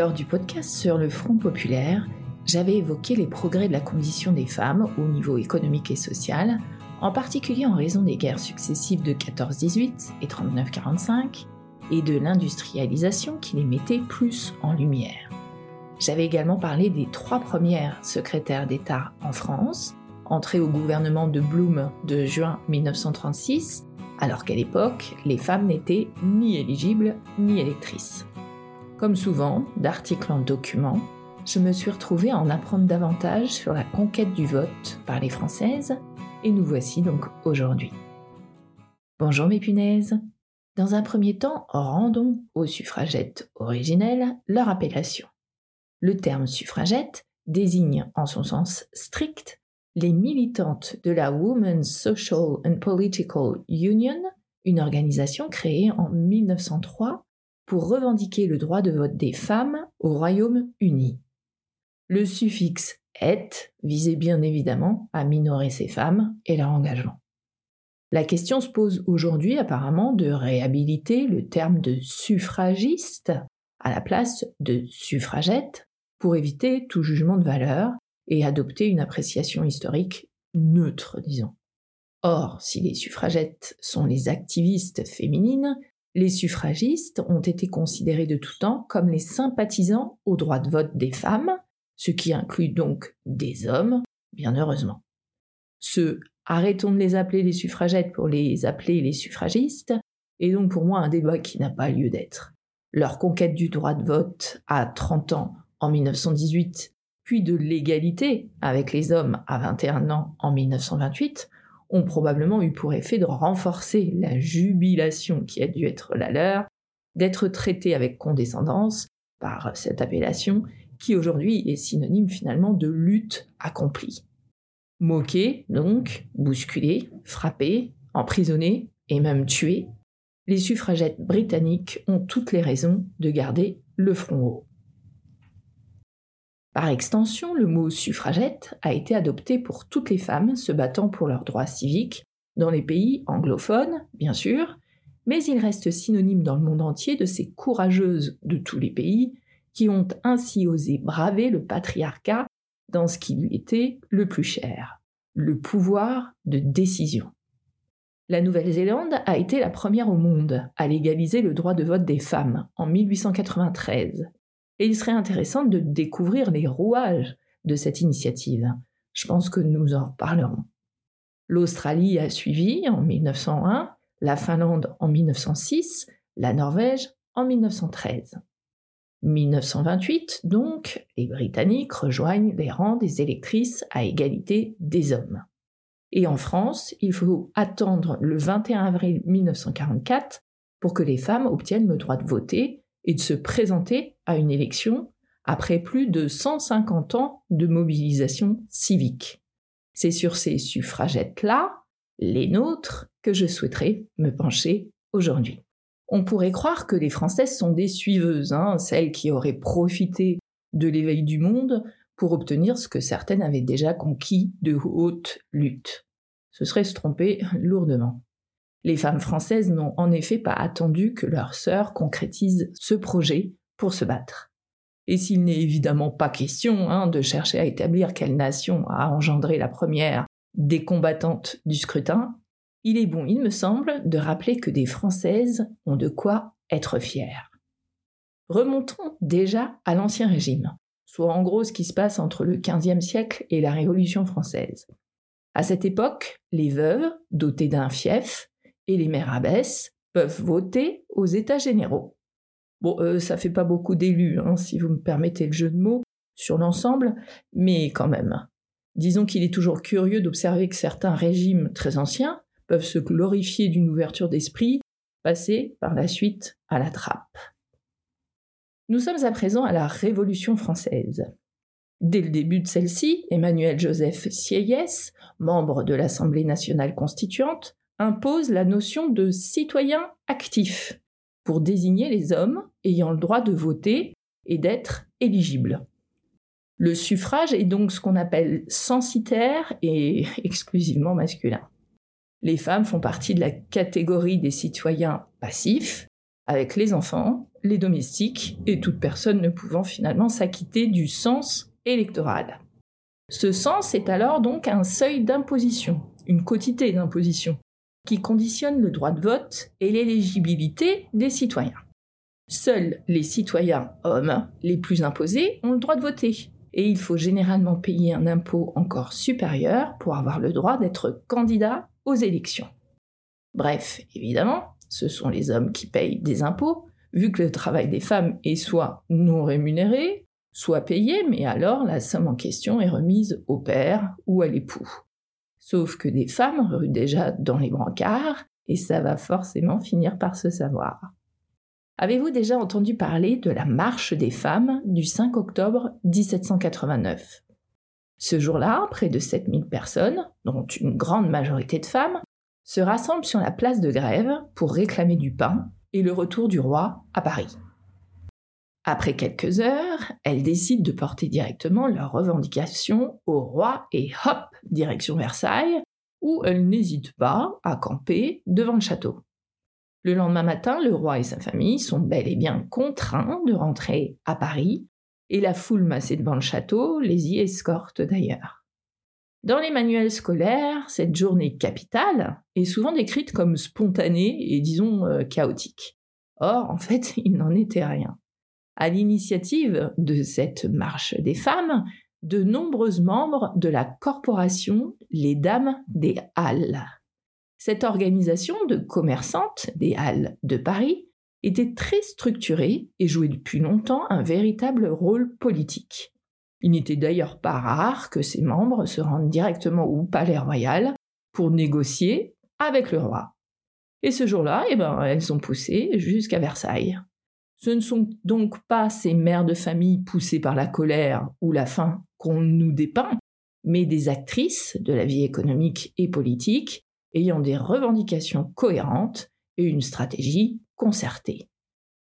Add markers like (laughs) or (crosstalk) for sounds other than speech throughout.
Lors du podcast sur le Front populaire, j'avais évoqué les progrès de la condition des femmes au niveau économique et social, en particulier en raison des guerres successives de 14-18 et 39-45, et de l'industrialisation qui les mettait plus en lumière. J'avais également parlé des trois premières secrétaires d'État en France, entrées au gouvernement de Blum de juin 1936, alors qu'à l'époque, les femmes n'étaient ni éligibles ni électrices. Comme souvent, d'article en document, je me suis retrouvée à en apprendre davantage sur la conquête du vote par les Françaises, et nous voici donc aujourd'hui. Bonjour mes punaises Dans un premier temps, rendons aux suffragettes originelles leur appellation. Le terme suffragette désigne en son sens strict les militantes de la Women's Social and Political Union, une organisation créée en 1903 pour revendiquer le droit de vote des femmes au Royaume-Uni. Le suffixe et visait bien évidemment à minorer ces femmes et leur engagement. La question se pose aujourd'hui apparemment de réhabiliter le terme de suffragiste à la place de suffragette pour éviter tout jugement de valeur et adopter une appréciation historique neutre, disons. Or, si les suffragettes sont les activistes féminines, les suffragistes ont été considérés de tout temps comme les sympathisants au droit de vote des femmes, ce qui inclut donc des hommes, bien heureusement. Ce arrêtons de les appeler les suffragettes pour les appeler les suffragistes est donc pour moi un débat qui n'a pas lieu d'être. Leur conquête du droit de vote à 30 ans en 1918, puis de l'égalité avec les hommes à 21 ans en 1928, ont probablement eu pour effet de renforcer la jubilation qui a dû être la leur, d'être traités avec condescendance par cette appellation qui aujourd'hui est synonyme finalement de lutte accomplie. Moqués, donc, bousculés, frappés, emprisonnés et même tués, les suffragettes britanniques ont toutes les raisons de garder le front haut. Par extension, le mot suffragette a été adopté pour toutes les femmes se battant pour leurs droits civiques, dans les pays anglophones, bien sûr, mais il reste synonyme dans le monde entier de ces courageuses de tous les pays qui ont ainsi osé braver le patriarcat dans ce qui lui était le plus cher, le pouvoir de décision. La Nouvelle-Zélande a été la première au monde à légaliser le droit de vote des femmes en 1893 et il serait intéressant de découvrir les rouages de cette initiative. Je pense que nous en parlerons. L'Australie a suivi en 1901, la Finlande en 1906, la Norvège en 1913. 1928, donc, les Britanniques rejoignent les rangs des électrices à égalité des hommes. Et en France, il faut attendre le 21 avril 1944 pour que les femmes obtiennent le droit de voter et de se présenter à une élection après plus de 150 ans de mobilisation civique. C'est sur ces suffragettes-là, les nôtres, que je souhaiterais me pencher aujourd'hui. On pourrait croire que les Françaises sont des suiveuses, hein, celles qui auraient profité de l'éveil du monde pour obtenir ce que certaines avaient déjà conquis de haute lutte. Ce serait se tromper lourdement. Les femmes françaises n'ont en effet pas attendu que leurs sœurs concrétisent ce projet se battre. Et s'il n'est évidemment pas question hein, de chercher à établir quelle nation a engendré la première des combattantes du scrutin, il est bon, il me semble, de rappeler que des Françaises ont de quoi être fières. Remontons déjà à l'Ancien Régime, soit en gros ce qui se passe entre le XVe siècle et la Révolution française. À cette époque, les veuves, dotées d'un fief, et les mères abbesses peuvent voter aux États généraux. Bon, euh, ça fait pas beaucoup d'élus, hein, si vous me permettez le jeu de mots, sur l'ensemble, mais quand même. Disons qu'il est toujours curieux d'observer que certains régimes très anciens peuvent se glorifier d'une ouverture d'esprit, passer par la suite à la trappe. Nous sommes à présent à la Révolution française. Dès le début de celle-ci, Emmanuel Joseph Sieyès, membre de l'Assemblée nationale constituante, impose la notion de citoyen actif pour désigner les hommes ayant le droit de voter et d'être éligibles. Le suffrage est donc ce qu'on appelle censitaire et (laughs) exclusivement masculin. Les femmes font partie de la catégorie des citoyens passifs, avec les enfants les domestiques et toute personne ne pouvant finalement s'acquitter du sens électoral. Ce sens est alors donc un seuil d'imposition, une quotité d'imposition, qui conditionne le droit de vote et l'éligibilité des citoyens. Seuls les citoyens hommes les plus imposés ont le droit de voter, et il faut généralement payer un impôt encore supérieur pour avoir le droit d'être candidat aux élections. Bref, évidemment, ce sont les hommes qui payent des impôts, vu que le travail des femmes est soit non rémunéré, soit payé, mais alors la somme en question est remise au père ou à l'époux. Sauf que des femmes ruent déjà dans les brancards, et ça va forcément finir par se savoir. Avez-vous déjà entendu parler de la marche des femmes du 5 octobre 1789 Ce jour-là, près de 7000 personnes, dont une grande majorité de femmes, se rassemblent sur la place de grève pour réclamer du pain et le retour du roi à Paris. Après quelques heures, elles décident de porter directement leurs revendications au roi et hop, direction Versailles, où elles n'hésitent pas à camper devant le château. Le lendemain matin, le roi et sa famille sont bel et bien contraints de rentrer à Paris, et la foule massée devant le château les y escorte d'ailleurs. Dans les manuels scolaires, cette journée capitale est souvent décrite comme spontanée et disons euh, chaotique. Or, en fait, (laughs) il n'en était rien. À l'initiative de cette marche des femmes, de nombreux membres de la corporation Les Dames des Halles. Cette organisation de commerçantes des Halles de Paris était très structurée et jouait depuis longtemps un véritable rôle politique. Il n'était d'ailleurs pas rare que ses membres se rendent directement au palais royal pour négocier avec le roi. Et ce jour-là, eh ben, elles ont poussé jusqu'à Versailles. Ce ne sont donc pas ces mères de famille poussées par la colère ou la faim qu'on nous dépeint, mais des actrices de la vie économique et politique ayant des revendications cohérentes et une stratégie concertée.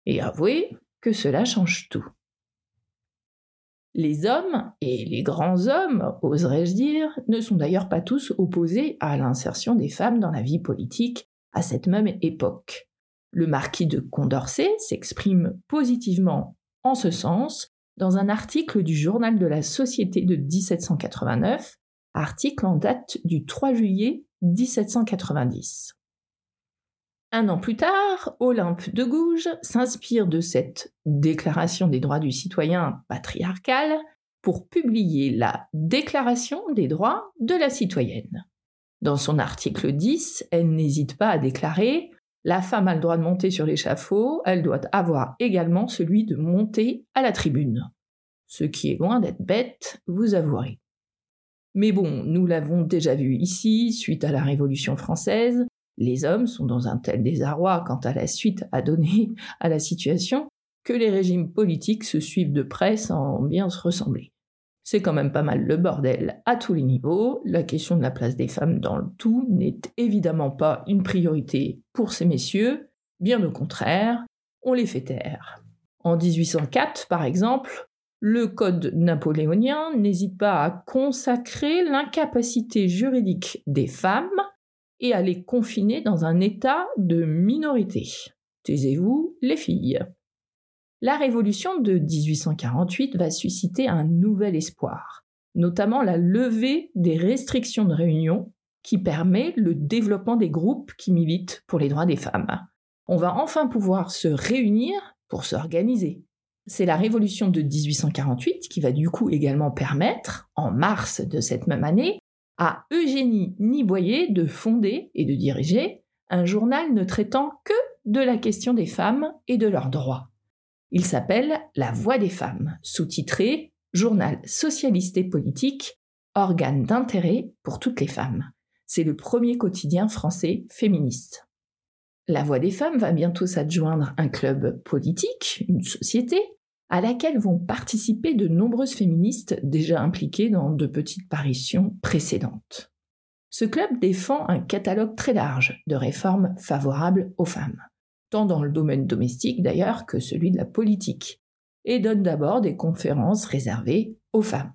Et avouez que cela change tout. Les hommes, et les grands hommes, oserais-je dire, ne sont d'ailleurs pas tous opposés à l'insertion des femmes dans la vie politique à cette même époque. Le marquis de Condorcet s'exprime positivement en ce sens dans un article du journal de la Société de 1789, article en date du 3 juillet 1790. Un an plus tard, Olympe de Gouges s'inspire de cette Déclaration des droits du citoyen patriarcal pour publier la Déclaration des droits de la citoyenne. Dans son article 10, elle n'hésite pas à déclarer la femme a le droit de monter sur l'échafaud, elle doit avoir également celui de monter à la tribune. Ce qui est loin d'être bête, vous avouerez. Mais bon, nous l'avons déjà vu ici, suite à la Révolution française, les hommes sont dans un tel désarroi quant à la suite à donner (laughs) à la situation que les régimes politiques se suivent de près sans bien se ressembler. C'est quand même pas mal le bordel à tous les niveaux. La question de la place des femmes dans le tout n'est évidemment pas une priorité pour ces messieurs, bien au contraire, on les fait taire. En 1804, par exemple, le Code napoléonien n'hésite pas à consacrer l'incapacité juridique des femmes et à les confiner dans un état de minorité. Taisez-vous, les filles. La révolution de 1848 va susciter un nouvel espoir, notamment la levée des restrictions de réunion qui permet le développement des groupes qui militent pour les droits des femmes. On va enfin pouvoir se réunir pour s'organiser. C'est la révolution de 1848 qui va du coup également permettre, en mars de cette même année, à Eugénie Niboyer de fonder et de diriger un journal ne traitant que de la question des femmes et de leurs droits. Il s'appelle La Voix des femmes, sous-titré Journal socialiste et politique, organe d'intérêt pour toutes les femmes. C'est le premier quotidien français féministe. La Voix des femmes va bientôt s'adjoindre un club politique, une société, à laquelle vont participer de nombreuses féministes déjà impliquées dans de petites paritions précédentes. Ce club défend un catalogue très large de réformes favorables aux femmes tant dans le domaine domestique d'ailleurs que celui de la politique, et donne d'abord des conférences réservées aux femmes.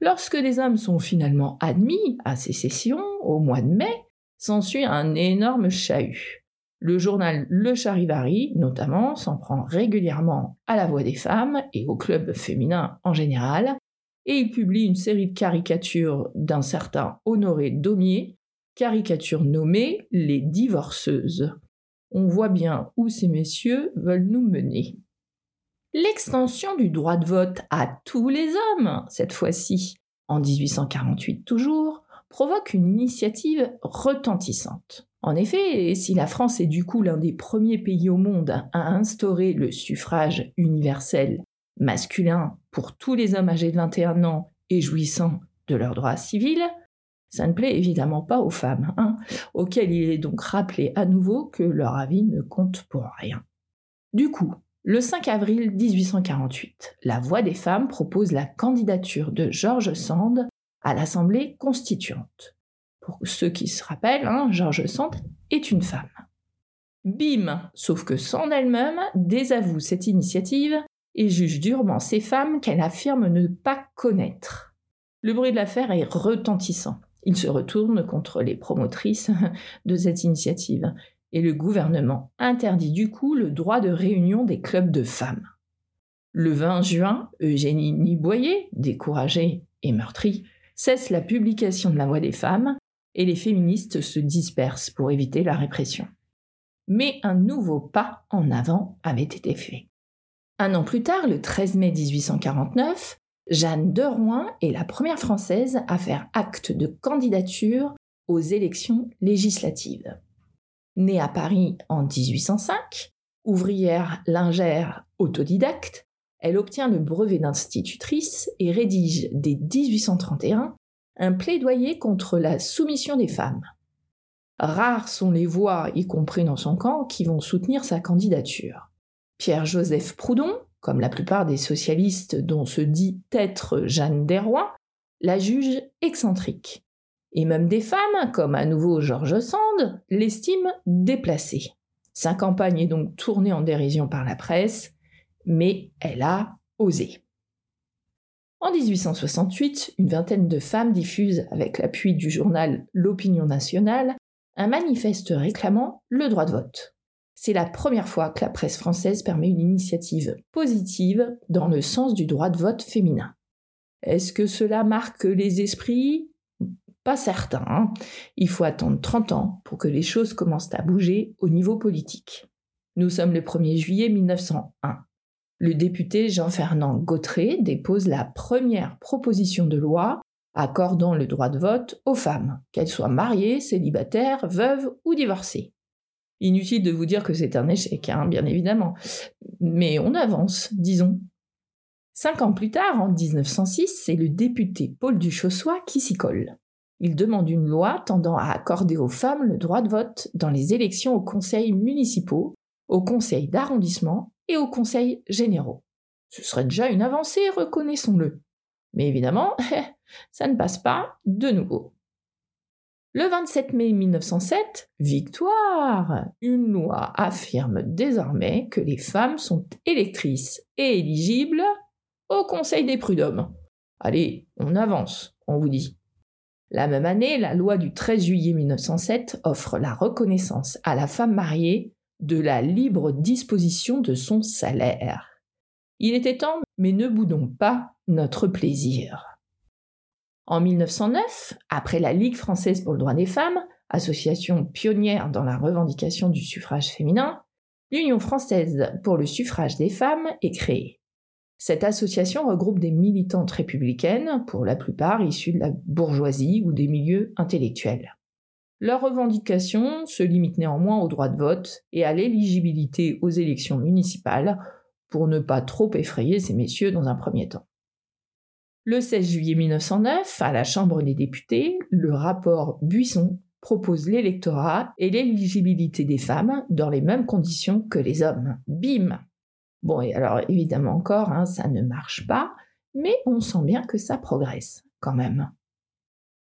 Lorsque les hommes sont finalement admis à ces sessions, au mois de mai, s'ensuit un énorme chahut. Le journal Le Charivari, notamment, s'en prend régulièrement à la voix des femmes et au club féminin en général, et il publie une série de caricatures d'un certain Honoré Daumier, caricatures nommées Les Divorceuses. On voit bien où ces messieurs veulent nous mener. L'extension du droit de vote à tous les hommes, cette fois-ci, en 1848 toujours, provoque une initiative retentissante. En effet, si la France est du coup l'un des premiers pays au monde à instaurer le suffrage universel masculin pour tous les hommes âgés de 21 ans et jouissant de leurs droits civils, ça ne plaît évidemment pas aux femmes, hein, auxquelles il est donc rappelé à nouveau que leur avis ne compte pour rien. Du coup, le 5 avril 1848, la Voix des femmes propose la candidature de George Sand à l'Assemblée constituante. Pour ceux qui se rappellent, hein, George Sand est une femme. Bim Sauf que Sand elle-même désavoue cette initiative et juge durement ces femmes qu'elle affirme ne pas connaître. Le bruit de l'affaire est retentissant. Il se retourne contre les promotrices (laughs) de cette initiative et le gouvernement interdit du coup le droit de réunion des clubs de femmes. Le 20 juin, Eugénie Niboyer, découragée et meurtrie, cesse la publication de la voix des femmes et les féministes se dispersent pour éviter la répression. Mais un nouveau pas en avant avait été fait. Un an plus tard, le 13 mai 1849, Jeanne de Rouen est la première Française à faire acte de candidature aux élections législatives. Née à Paris en 1805, ouvrière lingère autodidacte, elle obtient le brevet d'institutrice et rédige dès 1831 un plaidoyer contre la soumission des femmes. Rares sont les voix, y compris dans son camp, qui vont soutenir sa candidature. Pierre-Joseph Proudhon, comme la plupart des socialistes dont se dit être Jeanne Desrois, la juge excentrique. Et même des femmes, comme à nouveau George Sand, l'estiment déplacée. Sa campagne est donc tournée en dérision par la presse, mais elle a osé. En 1868, une vingtaine de femmes diffusent, avec l'appui du journal L'Opinion nationale, un manifeste réclamant le droit de vote. C'est la première fois que la presse française permet une initiative positive dans le sens du droit de vote féminin. Est-ce que cela marque les esprits? Pas certain. Hein. Il faut attendre 30 ans pour que les choses commencent à bouger au niveau politique. Nous sommes le 1er juillet 1901. Le député Jean-Fernand Gautret dépose la première proposition de loi accordant le droit de vote aux femmes, qu'elles soient mariées, célibataires, veuves ou divorcées. Inutile de vous dire que c'est un échec, hein, bien évidemment. Mais on avance, disons. Cinq ans plus tard, en 1906, c'est le député Paul Duchossois qui s'y colle. Il demande une loi tendant à accorder aux femmes le droit de vote dans les élections aux conseils municipaux, aux conseils d'arrondissement et aux conseils généraux. Ce serait déjà une avancée, reconnaissons-le. Mais évidemment, (laughs) ça ne passe pas de nouveau. Le 27 mai 1907, victoire Une loi affirme désormais que les femmes sont électrices et éligibles au Conseil des prud'hommes. Allez, on avance, on vous dit. La même année, la loi du 13 juillet 1907 offre la reconnaissance à la femme mariée de la libre disposition de son salaire. Il était temps, mais ne boudons pas notre plaisir. En 1909, après la Ligue française pour le droit des femmes, association pionnière dans la revendication du suffrage féminin, l'Union française pour le suffrage des femmes est créée. Cette association regroupe des militantes républicaines, pour la plupart issues de la bourgeoisie ou des milieux intellectuels. Leurs revendications se limitent néanmoins au droit de vote et à l'éligibilité aux élections municipales, pour ne pas trop effrayer ces messieurs dans un premier temps. Le 16 juillet 1909, à la Chambre des députés, le rapport Buisson propose l'électorat et l'éligibilité des femmes dans les mêmes conditions que les hommes. Bim Bon, et alors évidemment encore, hein, ça ne marche pas, mais on sent bien que ça progresse quand même.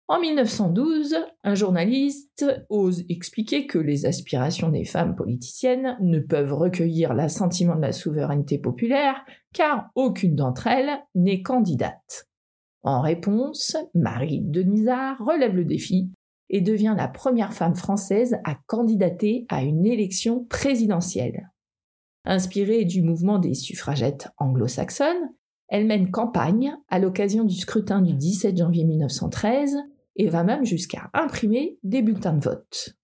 En 1912, un journaliste ose expliquer que les aspirations des femmes politiciennes ne peuvent recueillir l'assentiment de la souveraineté populaire car aucune d'entre elles n'est candidate. En réponse, Marie Denisard relève le défi et devient la première femme française à candidater à une élection présidentielle. Inspirée du mouvement des suffragettes anglo-saxonnes, elle mène campagne à l'occasion du scrutin du 17 janvier 1913 et va même jusqu'à imprimer des bulletins de vote.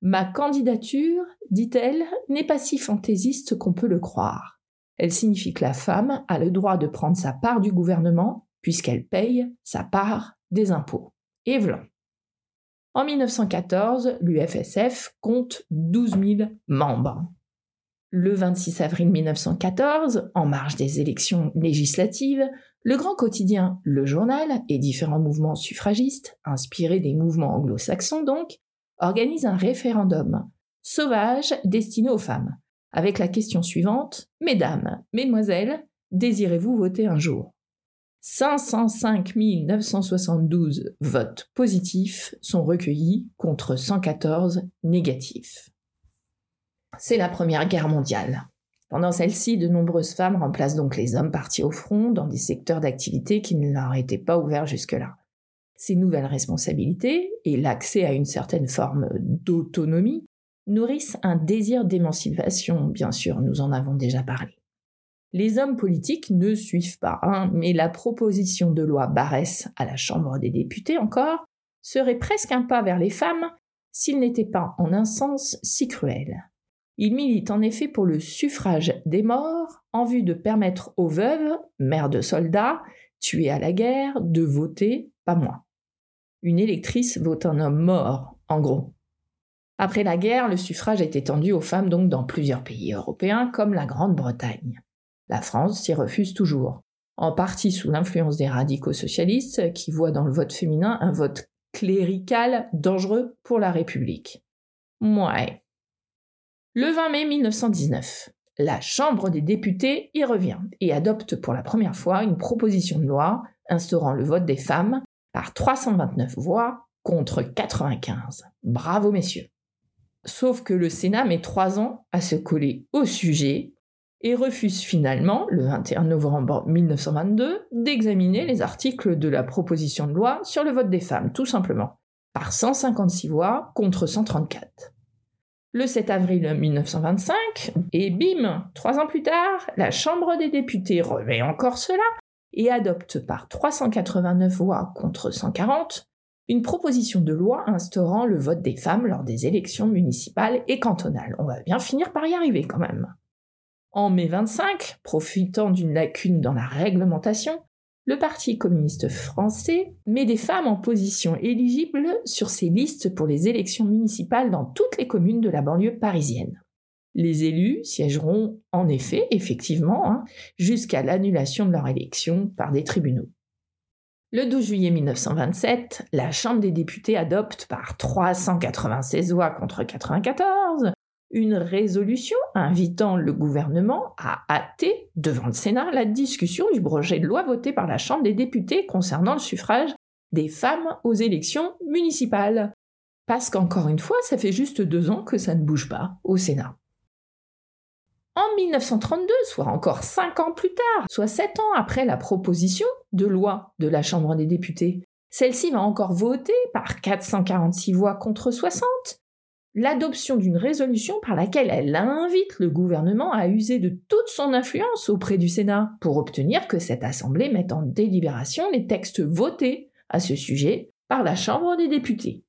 Ma candidature, dit-elle, n'est pas si fantaisiste qu'on peut le croire. Elle signifie que la femme a le droit de prendre sa part du gouvernement puisqu'elle paye sa part des impôts. Et voilà. En 1914, l'UFSF compte 12 000 membres. Le 26 avril 1914, en marge des élections législatives, le grand quotidien Le Journal et différents mouvements suffragistes, inspirés des mouvements anglo-saxons donc, organisent un référendum sauvage destiné aux femmes, avec la question suivante Mesdames, Mesdemoiselles, désirez-vous voter un jour? 505 972 votes positifs sont recueillis contre 114 négatifs. C'est la Première Guerre mondiale. Pendant celle-ci, de nombreuses femmes remplacent donc les hommes partis au front dans des secteurs d'activité qui ne leur étaient pas ouverts jusque-là. Ces nouvelles responsabilités et l'accès à une certaine forme d'autonomie nourrissent un désir d'émancipation, bien sûr, nous en avons déjà parlé. Les hommes politiques ne suivent pas, hein, mais la proposition de loi Barès à la Chambre des députés encore serait presque un pas vers les femmes s'il n'était pas en un sens si cruel. Il milite en effet pour le suffrage des morts en vue de permettre aux veuves, mères de soldats, tués à la guerre, de voter, pas moins. Une électrice vote un homme mort, en gros. Après la guerre, le suffrage est étendu aux femmes donc dans plusieurs pays européens comme la Grande-Bretagne. La France s'y refuse toujours, en partie sous l'influence des radicaux socialistes qui voient dans le vote féminin un vote clérical dangereux pour la République. Mouais, le 20 mai 1919, la Chambre des députés y revient et adopte pour la première fois une proposition de loi instaurant le vote des femmes par 329 voix contre 95. Bravo messieurs. Sauf que le Sénat met trois ans à se coller au sujet et refuse finalement, le 21 novembre 1922, d'examiner les articles de la proposition de loi sur le vote des femmes, tout simplement, par 156 voix contre 134 le 7 avril 1925, et bim, trois ans plus tard, la Chambre des députés remet encore cela et adopte par 389 voix contre 140 une proposition de loi instaurant le vote des femmes lors des élections municipales et cantonales. On va bien finir par y arriver quand même. En mai 25, profitant d'une lacune dans la réglementation, le Parti communiste français met des femmes en position éligible sur ses listes pour les élections municipales dans toutes les communes de la banlieue parisienne. Les élus siégeront en effet, effectivement, hein, jusqu'à l'annulation de leur élection par des tribunaux. Le 12 juillet 1927, la Chambre des députés adopte par 396 voix contre 94 une résolution invitant le gouvernement à hâter devant le Sénat la discussion du projet de loi voté par la Chambre des députés concernant le suffrage des femmes aux élections municipales. Parce qu'encore une fois, ça fait juste deux ans que ça ne bouge pas au Sénat. En 1932, soit encore cinq ans plus tard, soit sept ans après la proposition de loi de la Chambre des députés, celle-ci va encore voter par 446 voix contre 60 l'adoption d'une résolution par laquelle elle invite le gouvernement à user de toute son influence auprès du Sénat pour obtenir que cette Assemblée mette en délibération les textes votés à ce sujet par la Chambre des députés.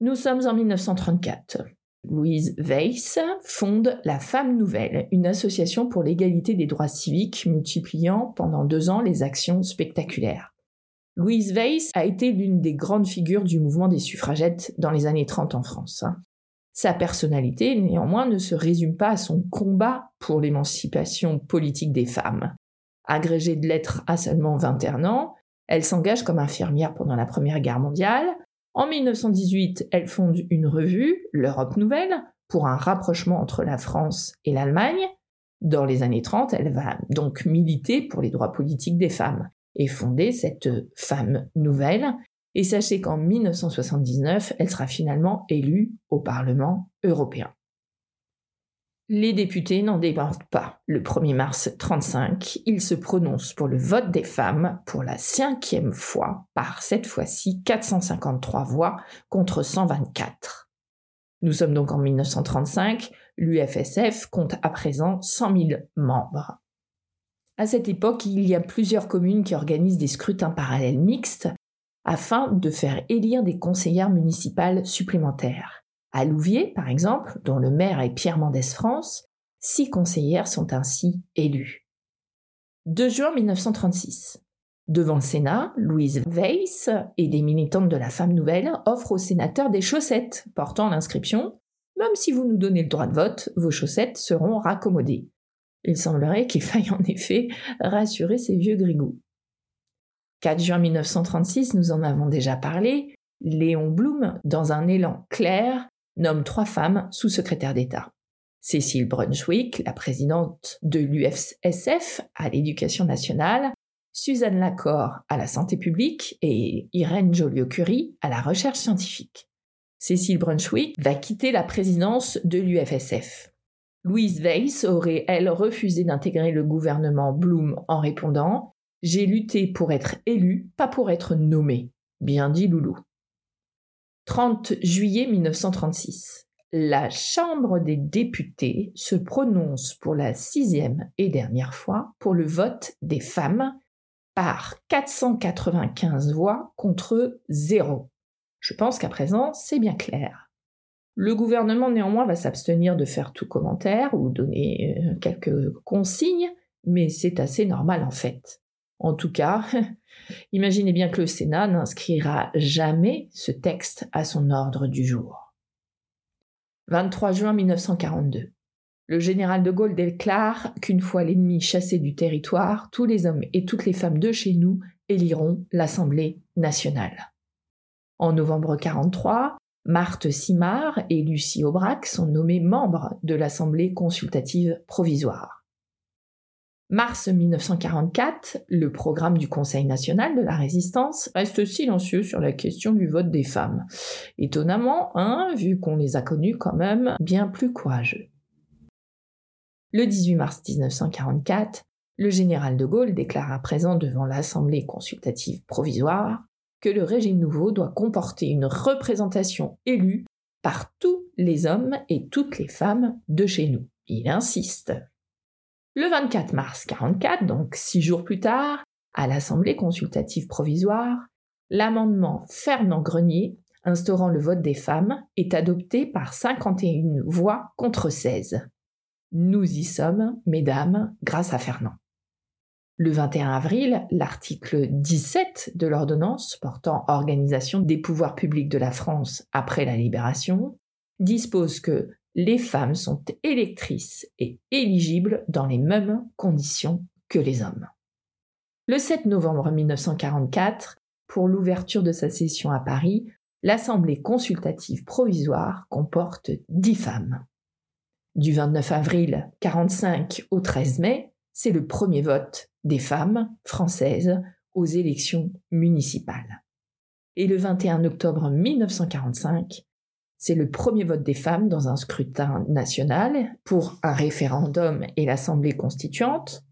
Nous sommes en 1934. Louise Weiss fonde La Femme Nouvelle, une association pour l'égalité des droits civiques multipliant pendant deux ans les actions spectaculaires. Louise Weiss a été l'une des grandes figures du mouvement des suffragettes dans les années 30 en France. Hein. Sa personnalité, néanmoins, ne se résume pas à son combat pour l'émancipation politique des femmes. Agrégée de lettres à seulement 21 ans, elle s'engage comme infirmière pendant la Première Guerre mondiale. En 1918, elle fonde une revue, l'Europe Nouvelle, pour un rapprochement entre la France et l'Allemagne. Dans les années 30, elle va donc militer pour les droits politiques des femmes et fonder cette femme nouvelle. Et sachez qu'en 1979, elle sera finalement élue au Parlement européen. Les députés n'en débordent pas. Le 1er mars 35, ils se prononcent pour le vote des femmes pour la cinquième fois, par cette fois-ci 453 voix contre 124. Nous sommes donc en 1935, l'UFSF compte à présent 100 000 membres. À cette époque, il y a plusieurs communes qui organisent des scrutins parallèles mixtes afin de faire élire des conseillères municipales supplémentaires. À Louviers, par exemple, dont le maire est Pierre Mendès France, six conseillères sont ainsi élues. 2 juin 1936. Devant le Sénat, Louise Weiss et des militantes de la Femme Nouvelle offrent aux sénateurs des chaussettes portant l'inscription Même si vous nous donnez le droit de vote, vos chaussettes seront raccommodées. Il semblerait qu'il faille en effet rassurer ces vieux grigous. 4 juin 1936, nous en avons déjà parlé, Léon Blum, dans un élan clair, nomme trois femmes sous-secrétaires d'État. Cécile Brunswick, la présidente de l'UFSF à l'éducation nationale, Suzanne Lacor à la santé publique et Irène Joliot-Curie à la recherche scientifique. Cécile Brunswick va quitter la présidence de l'UFSF. Louise Weiss aurait, elle, refusé d'intégrer le gouvernement Blum en répondant J'ai lutté pour être élue, pas pour être nommée. Bien dit Loulou. 30 juillet 1936. La Chambre des députés se prononce pour la sixième et dernière fois pour le vote des femmes par 495 voix contre zéro. Je pense qu'à présent, c'est bien clair. Le gouvernement néanmoins va s'abstenir de faire tout commentaire ou donner euh, quelques consignes, mais c'est assez normal en fait. En tout cas, (laughs) imaginez bien que le Sénat n'inscrira jamais ce texte à son ordre du jour. 23 juin 1942. Le général de Gaulle déclare qu'une fois l'ennemi chassé du territoire, tous les hommes et toutes les femmes de chez nous éliront l'Assemblée nationale. En novembre 1943, Marthe Simard et Lucie Aubrac sont nommées membres de l'Assemblée consultative provisoire. Mars 1944, le programme du Conseil national de la résistance reste silencieux sur la question du vote des femmes. Étonnamment, hein, vu qu'on les a connus quand même bien plus courageux. Le 18 mars 1944, le général de Gaulle déclare à présent devant l'Assemblée consultative provisoire le régime nouveau doit comporter une représentation élue par tous les hommes et toutes les femmes de chez nous. Il insiste. Le 24 mars 44, donc six jours plus tard, à l'Assemblée consultative provisoire, l'amendement Fernand-Grenier instaurant le vote des femmes est adopté par 51 voix contre 16. Nous y sommes, mesdames, grâce à Fernand. Le 21 avril, l'article 17 de l'ordonnance portant organisation des pouvoirs publics de la France après la libération dispose que les femmes sont électrices et éligibles dans les mêmes conditions que les hommes. Le 7 novembre 1944, pour l'ouverture de sa session à Paris, l'Assemblée consultative provisoire comporte dix femmes. Du 29 avril 1945 au 13 mai, c'est le premier vote des femmes françaises aux élections municipales. Et le 21 octobre 1945, c'est le premier vote des femmes dans un scrutin national pour un référendum et l'Assemblée constituante.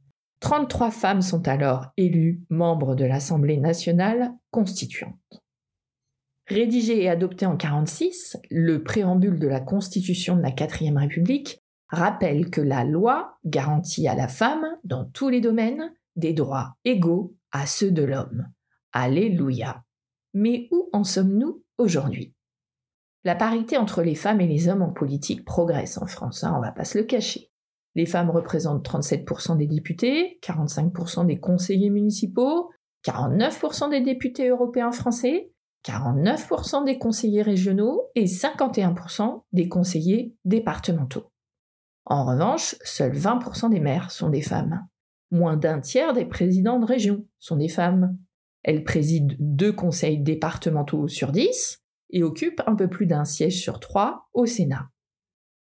33 femmes sont alors élues membres de l'Assemblée nationale constituante. Rédigé et adopté en 1946, le préambule de la Constitution de la Quatrième République rappelle que la loi garantit à la femme, dans tous les domaines, des droits égaux à ceux de l'homme. Alléluia. Mais où en sommes-nous aujourd'hui? La parité entre les femmes et les hommes en politique progresse en France, hein, on va pas se le cacher. Les femmes représentent 37% des députés, 45% des conseillers municipaux, 49% des députés européens français, 49% des conseillers régionaux et 51% des conseillers départementaux. En revanche, seuls 20% des maires sont des femmes. Moins d'un tiers des présidents de région sont des femmes. Elles président deux conseils départementaux sur dix et occupe un peu plus d'un siège sur trois au Sénat.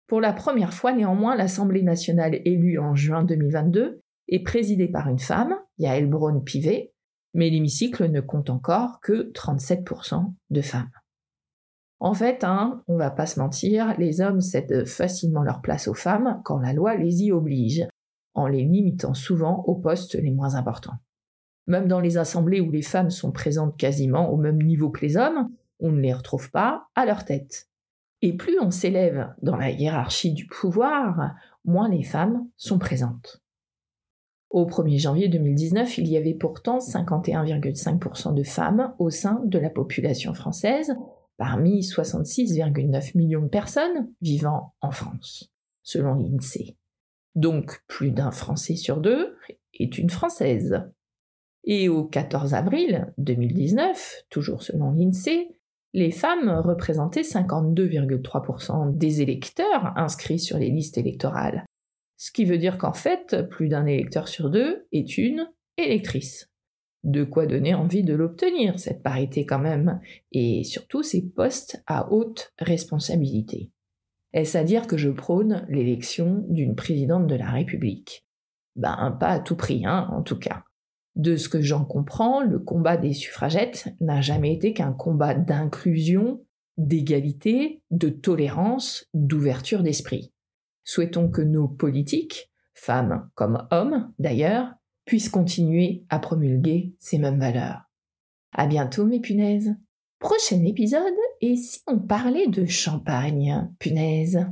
Pour la première fois néanmoins, l'Assemblée nationale élue en juin 2022 est présidée par une femme, Yael Braun-Pivet, mais l'hémicycle ne compte encore que 37% de femmes. En fait, hein, on va pas se mentir, les hommes cèdent facilement leur place aux femmes quand la loi les y oblige, en les limitant souvent aux postes les moins importants. Même dans les assemblées où les femmes sont présentes quasiment au même niveau que les hommes, on ne les retrouve pas à leur tête. Et plus on s'élève dans la hiérarchie du pouvoir, moins les femmes sont présentes. Au 1er janvier 2019, il y avait pourtant 51,5% de femmes au sein de la population française, parmi 66,9 millions de personnes vivant en France, selon l'INSEE. Donc plus d'un Français sur deux est une Française. Et au 14 avril 2019, toujours selon l'INSEE, les femmes représentaient 52,3% des électeurs inscrits sur les listes électorales. Ce qui veut dire qu'en fait, plus d'un électeur sur deux est une électrice. De quoi donner envie de l'obtenir, cette parité quand même, et surtout ces postes à haute responsabilité. Est-ce à dire que je prône l'élection d'une présidente de la République? Ben, pas à tout prix, hein, en tout cas. De ce que j'en comprends, le combat des suffragettes n'a jamais été qu'un combat d'inclusion, d'égalité, de tolérance, d'ouverture d'esprit. Souhaitons que nos politiques, femmes comme hommes d'ailleurs, puissent continuer à promulguer ces mêmes valeurs. À bientôt mes punaises. Prochain épisode, et si on parlait de champagne, punaise